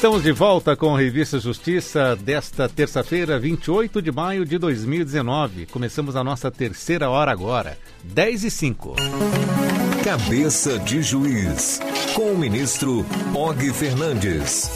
Estamos de volta com a Revista Justiça desta terça-feira, 28 de maio de 2019. Começamos a nossa terceira hora agora, 10 e 5. Cabeça de Juiz, com o ministro Og Fernandes.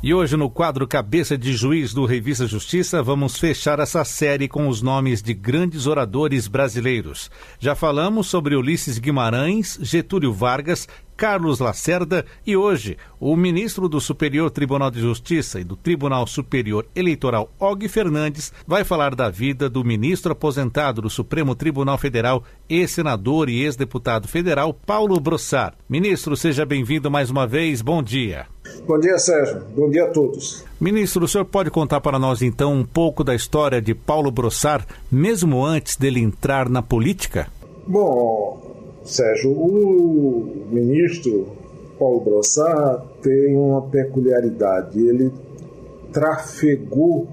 E hoje, no quadro Cabeça de Juiz do Revista Justiça, vamos fechar essa série com os nomes de grandes oradores brasileiros. Já falamos sobre Ulisses Guimarães, Getúlio Vargas, Carlos Lacerda e hoje o ministro do Superior Tribunal de Justiça e do Tribunal Superior Eleitoral, Og Fernandes, vai falar da vida do ministro aposentado do Supremo Tribunal Federal, ex-senador e ex-deputado federal, Paulo Brossar. Ministro, seja bem-vindo mais uma vez. Bom dia. Bom dia, Sérgio. Bom dia a todos. Ministro, o senhor pode contar para nós então um pouco da história de Paulo Brossar, mesmo antes dele entrar na política? Bom, Sérgio, o ministro Paulo Brossard tem uma peculiaridade. Ele trafegou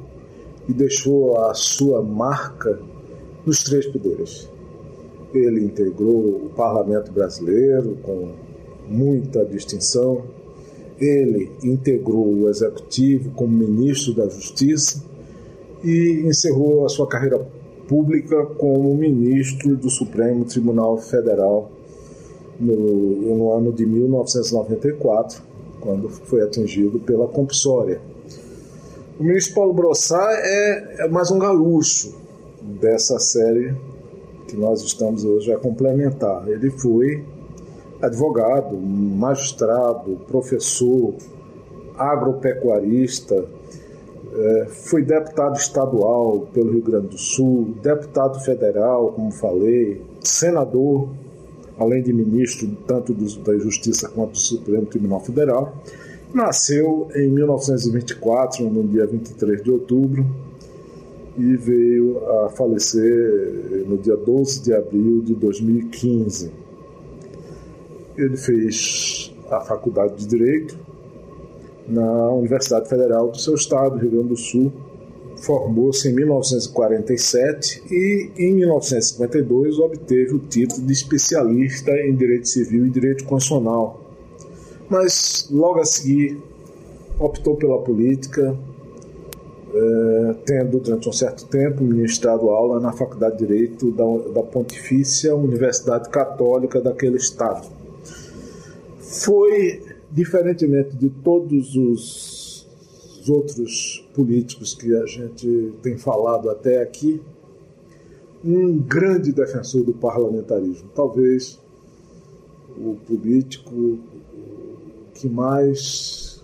e deixou a sua marca nos três poderes. Ele integrou o parlamento brasileiro com muita distinção. Ele integrou o executivo como ministro da Justiça e encerrou a sua carreira pública como ministro do Supremo Tribunal Federal no, no ano de 1994, quando foi atingido pela compulsória. O ministro Paulo Brossard é, é mais um gaúcho dessa série que nós estamos hoje a complementar. Ele foi advogado, magistrado, professor, agropecuarista, é, foi deputado estadual pelo Rio Grande do Sul, deputado federal, como falei, senador, além de ministro tanto da Justiça quanto do Supremo Tribunal Federal. Nasceu em 1924, no dia 23 de outubro, e veio a falecer no dia 12 de abril de 2015. Ele fez a faculdade de Direito na Universidade Federal do seu estado, Rio Grande do Sul. Formou-se em 1947 e, em 1952, obteve o título de especialista em Direito Civil e Direito Constitucional. Mas, logo a seguir, optou pela política, eh, tendo, durante um certo tempo, ministrado aula na Faculdade de Direito da, da Pontifícia Universidade Católica daquele estado. Foi diferentemente de todos os outros políticos que a gente tem falado até aqui, um grande defensor do parlamentarismo. Talvez o político que mais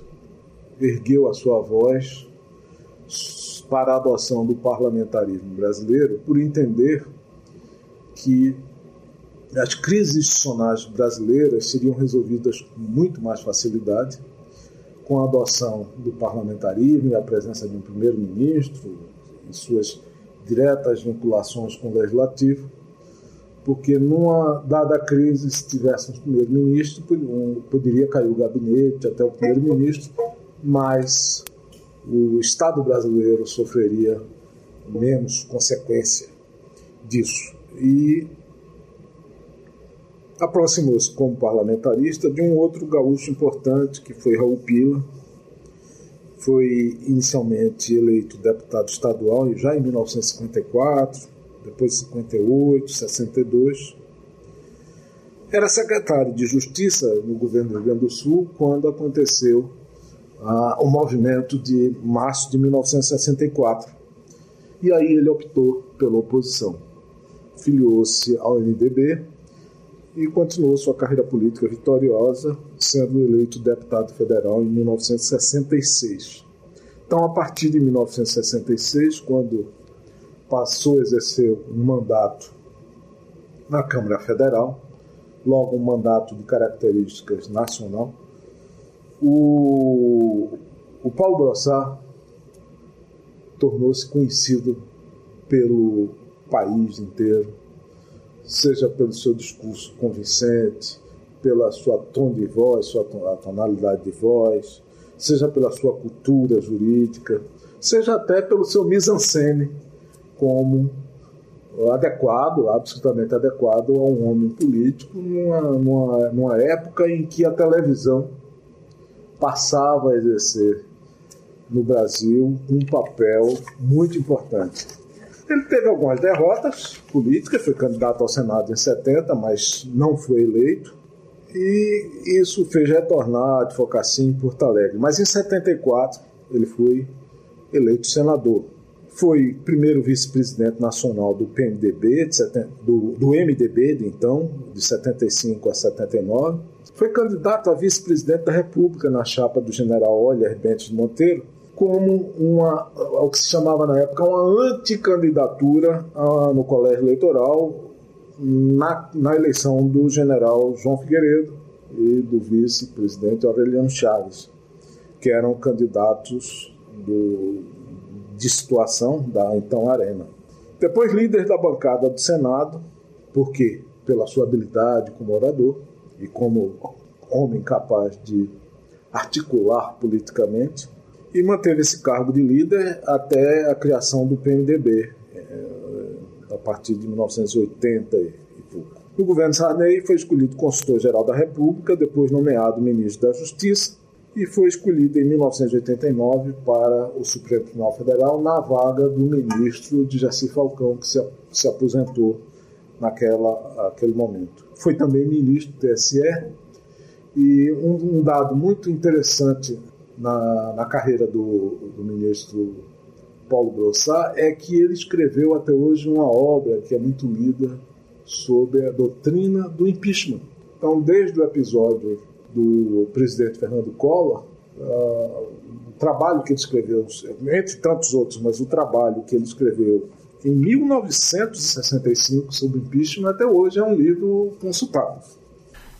ergueu a sua voz para a adoção do parlamentarismo brasileiro, por entender que as crises institucionais brasileiras seriam resolvidas com muito mais facilidade com a adoção do parlamentarismo e a presença de um primeiro-ministro e suas diretas vinculações com o legislativo, porque numa dada crise, se tivéssemos primeiro-ministro, poderia cair o gabinete até o primeiro-ministro, mas o Estado brasileiro sofreria menos consequência disso. E aproximou-se como parlamentarista de um outro gaúcho importante, que foi Raul Pila. Foi inicialmente eleito deputado estadual já em 1954, depois 58, 62. Era secretário de Justiça no governo do Rio Grande do Sul quando aconteceu ah, o movimento de março de 1964. E aí ele optou pela oposição. Filiou-se ao MDB e continuou sua carreira política vitoriosa, sendo eleito deputado federal em 1966. Então, a partir de 1966, quando passou a exercer um mandato na Câmara Federal, logo um mandato de características nacional, o, o Paulo Brossard tornou-se conhecido pelo país inteiro seja pelo seu discurso convincente, pela sua tom de voz, sua tonalidade de voz, seja pela sua cultura jurídica, seja até pelo seu mise-en-scène como adequado, absolutamente adequado a um homem político numa, numa, numa época em que a televisão passava a exercer no Brasil um papel muito importante. Ele teve algumas derrotas políticas, foi candidato ao Senado em 70, mas não foi eleito. E isso fez retornar a advocacia em Porto Alegre. Mas em 74 ele foi eleito senador. Foi primeiro vice-presidente nacional do PMDB, de 70, do, do MDB de então, de 75 a 79. Foi candidato a vice-presidente da República na chapa do general Olher Bentes Monteiro como uma, o que se chamava na época uma anticandidatura ah, no colégio eleitoral na, na eleição do general João Figueiredo e do vice-presidente Aureliano Chaves, que eram candidatos do, de situação da então Arena. Depois líder da bancada do Senado, porque pela sua habilidade como orador e como homem capaz de articular politicamente, e manteve esse cargo de líder até a criação do PMDB, eh, a partir de 1980 e pouco. No governo Sarney foi escolhido consultor-geral da República, depois nomeado ministro da Justiça e foi escolhido em 1989 para o Supremo Tribunal Federal na vaga do ministro de Jaci Falcão, que se, se aposentou naquela aquele momento. Foi também ministro do TSE e um, um dado muito interessante na, na carreira do, do ministro Paulo Brossard é que ele escreveu até hoje uma obra que é muito lida sobre a doutrina do impeachment. Então, desde o episódio do presidente Fernando Collor, uh, o trabalho que ele escreveu, entre tantos outros, mas o trabalho que ele escreveu em 1965 sobre impeachment até hoje é um livro consultado.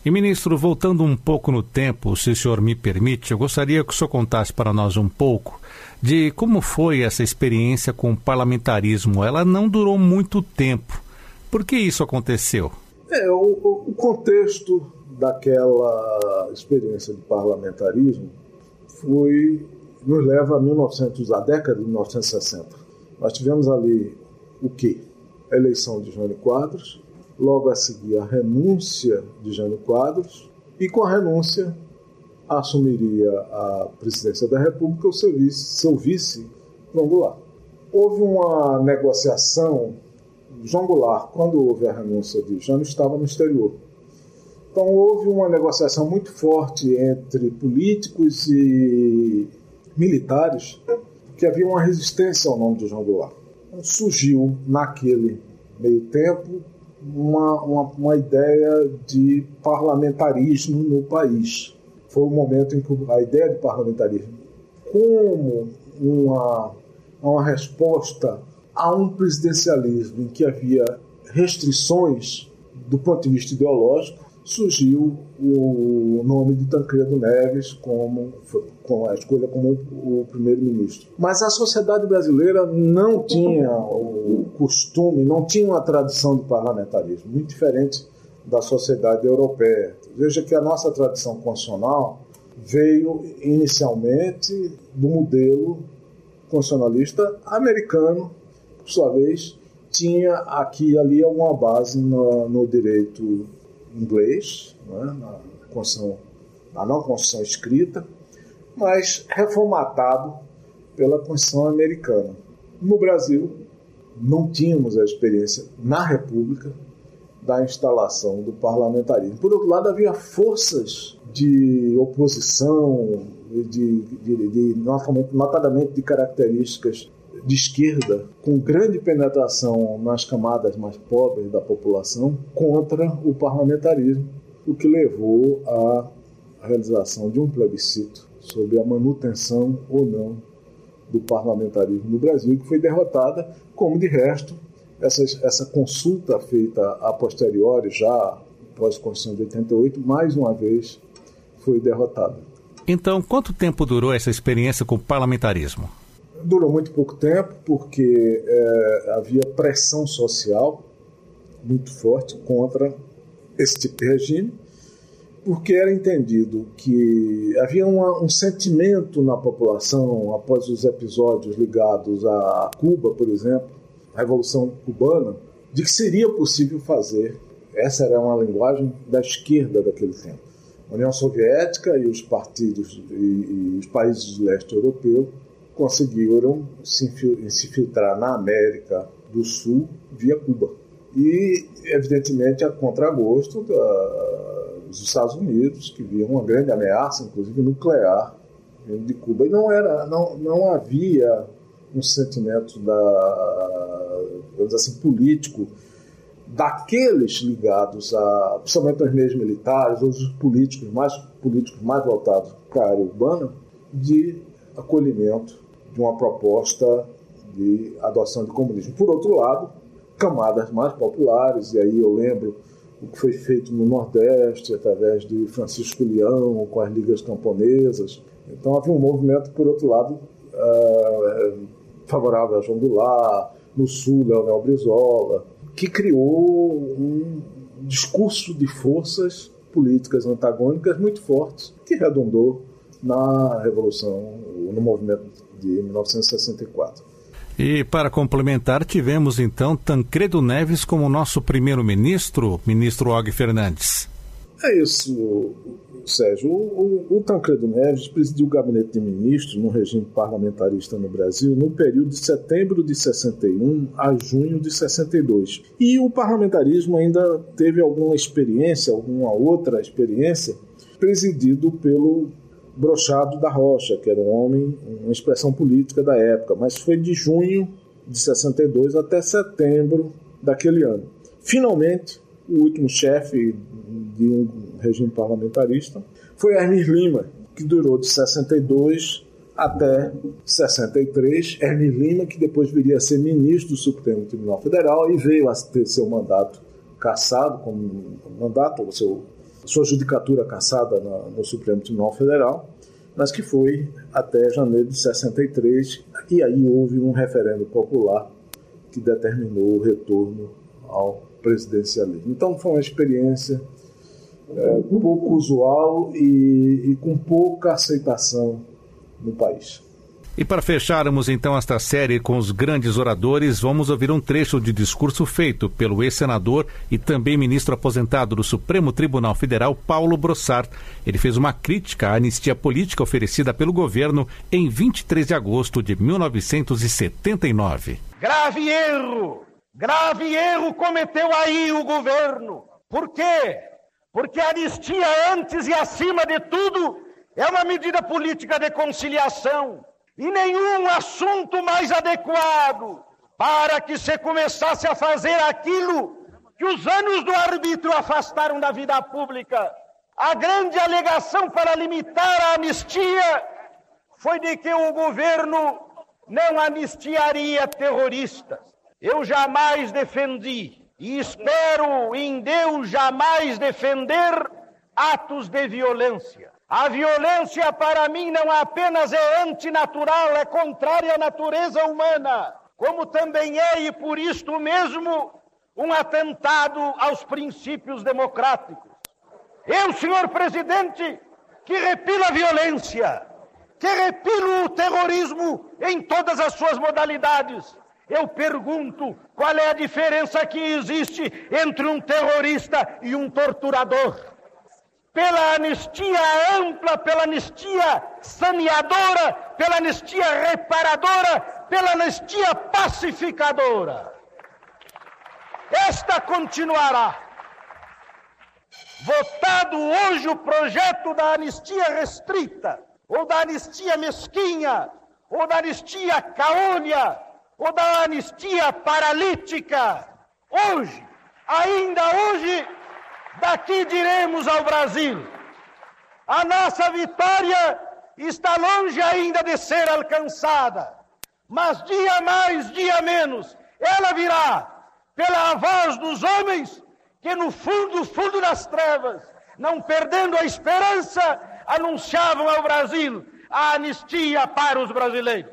E, ministro, voltando um pouco no tempo, se o senhor me permite, eu gostaria que o senhor contasse para nós um pouco de como foi essa experiência com o parlamentarismo. Ela não durou muito tempo. Por que isso aconteceu? É, o, o contexto daquela experiência de parlamentarismo foi nos leva a 1900, a década de 1960. Nós tivemos ali o quê? A eleição de Jânio Quadros, logo a seguir a renúncia de Jânio Quadros, e com a renúncia assumiria a presidência da República o seu vice, seu vice João Goulart. Houve uma negociação. João Goulart, quando houve a renúncia de Jânio, estava no exterior. Então houve uma negociação muito forte entre políticos e militares que havia uma resistência ao nome de João Goulart. Então, surgiu naquele meio tempo uma, uma, uma ideia de parlamentarismo no país. Foi o momento em que a ideia de parlamentarismo, como uma, uma resposta a um presidencialismo em que havia restrições do ponto de vista ideológico, surgiu o nome de Tancredo Neves como com a escolha como o primeiro-ministro. Mas a sociedade brasileira não tinha o costume, não tinha uma tradição de parlamentarismo, muito diferente da sociedade europeia. Veja que a nossa tradição constitucional veio inicialmente do modelo constitucionalista americano, por sua vez, tinha aqui e ali alguma base no, no direito inglês, né, na, Constituição, na não Constituição escrita, mas reformatado pela Constituição americana. No Brasil, não tínhamos a experiência na República da instalação do parlamentarismo. Por outro lado, havia forças de oposição, de, de, de, notadamente de características de esquerda, com grande penetração nas camadas mais pobres da população, contra o parlamentarismo, o que levou à realização de um plebiscito sobre a manutenção ou não do parlamentarismo no Brasil, que foi derrotada, como de resto, essa, essa consulta feita a posteriori, já pós-Constituição de 88, mais uma vez foi derrotada. Então, quanto tempo durou essa experiência com o parlamentarismo? Durou muito pouco tempo, porque é, havia pressão social muito forte contra esse tipo de regime porque era entendido que havia uma, um sentimento na população após os episódios ligados a Cuba, por exemplo, a Revolução Cubana, de que seria possível fazer. Essa era uma linguagem da esquerda daquele tempo. A União Soviética e os partidos e, e os países do leste europeu conseguiram se infiltrar na América do Sul via Cuba. E, evidentemente, a contragosto dos Estados Unidos, que viam uma grande ameaça, inclusive nuclear, de Cuba. E não, era, não, não havia um sentimento da, assim, político daqueles ligados a, principalmente aos meios militares, ou os políticos mais políticos mais voltados para a área urbana, de acolhimento de uma proposta de adoção de comunismo. Por outro lado, camadas mais populares, e aí eu lembro o que foi feito no Nordeste, através de Francisco Leão, com as ligas camponesas. Então havia um movimento, por outro lado, uh, favorável a João Goulart, no Sul, Leonel Brizola, que criou um discurso de forças políticas antagônicas muito fortes, que redundou na Revolução, no movimento de 1964. E para complementar, tivemos então Tancredo Neves como nosso primeiro-ministro, ministro Og Fernandes. É isso, Sérgio. O, o, o, Tancredo Neves presidiu o gabinete de ministros no regime parlamentarista no Brasil no período de setembro de 61 a junho de 62. E o parlamentarismo ainda teve alguma experiência, alguma outra experiência, presidido pelo Brochado da Rocha, que era um homem, uma expressão política da época, mas foi de junho de 62 até setembro daquele ano. Finalmente, o último chefe de um regime parlamentarista foi Hermes Lima, que durou de 62 até 63. Hermes Lima, que depois viria a ser ministro do Supremo Tribunal Federal e veio a ter seu mandato cassado, como mandato, seu sua judicatura cassada no Supremo Tribunal Federal, mas que foi até janeiro de 63, e aí houve um referendo popular que determinou o retorno ao presidencialismo. Então foi uma experiência é, pouco usual e, e com pouca aceitação no país. E para fecharmos então esta série com os grandes oradores, vamos ouvir um trecho de discurso feito pelo ex-senador e também ministro aposentado do Supremo Tribunal Federal, Paulo Brossart. Ele fez uma crítica à anistia política oferecida pelo governo em 23 de agosto de 1979. Grave erro! Grave erro cometeu aí o governo. Por quê? Porque a anistia, antes e acima de tudo, é uma medida política de conciliação e nenhum assunto mais adequado para que se começasse a fazer aquilo que os anos do arbítrio afastaram da vida pública. A grande alegação para limitar a anistia foi de que o governo não anistiaria terroristas. Eu jamais defendi e espero em Deus jamais defender atos de violência. A violência para mim não apenas é antinatural, é contrária à natureza humana, como também é, e por isto mesmo, um atentado aos princípios democráticos. Eu, senhor presidente, que repilo a violência, que repilo o terrorismo em todas as suas modalidades, eu pergunto qual é a diferença que existe entre um terrorista e um torturador pela anistia ampla, pela anistia saneadora, pela anistia reparadora, pela anistia pacificadora. Esta continuará. Votado hoje o projeto da anistia restrita, ou da anistia mesquinha, ou da anistia caolha, ou da anistia paralítica, hoje, ainda hoje, Daqui diremos ao Brasil: a nossa vitória está longe ainda de ser alcançada, mas dia mais, dia menos, ela virá pela voz dos homens que no fundo, fundo das trevas, não perdendo a esperança, anunciavam ao Brasil a anistia para os brasileiros.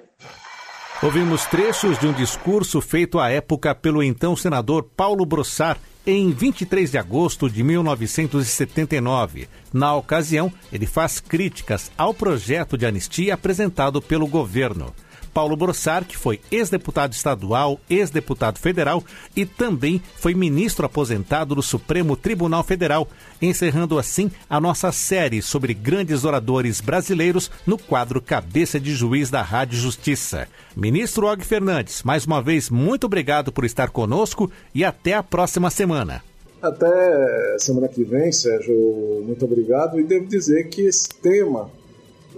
Ouvimos trechos de um discurso feito à época pelo então senador Paulo Brossart em 23 de agosto de 1979. Na ocasião, ele faz críticas ao projeto de anistia apresentado pelo governo. Paulo Brossar, que foi ex-deputado estadual, ex-deputado federal e também foi ministro aposentado do Supremo Tribunal Federal, encerrando assim a nossa série sobre grandes oradores brasileiros no quadro Cabeça de Juiz da Rádio Justiça. Ministro Og Fernandes, mais uma vez, muito obrigado por estar conosco e até a próxima semana. Até semana que vem, Sérgio, muito obrigado. E devo dizer que esse tema,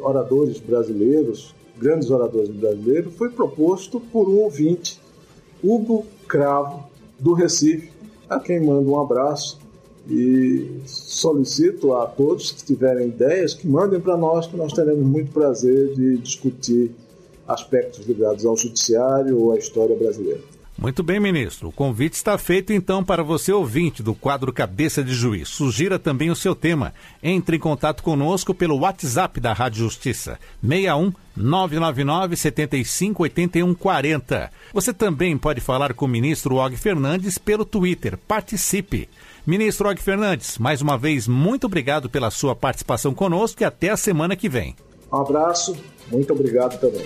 oradores brasileiros, grandes oradores brasileiros, foi proposto por um ouvinte, Hugo Cravo, do Recife, a quem mando um abraço e solicito a todos que tiverem ideias que mandem para nós, que nós teremos muito prazer de discutir aspectos ligados ao judiciário ou à história brasileira. Muito bem, ministro. O convite está feito então para você ouvinte do quadro Cabeça de Juiz. Sugira também o seu tema. Entre em contato conosco pelo WhatsApp da Rádio Justiça, 61 999 75 81 40. Você também pode falar com o ministro Og Fernandes pelo Twitter. Participe. Ministro Og Fernandes, mais uma vez, muito obrigado pela sua participação conosco e até a semana que vem. Um abraço, muito obrigado também.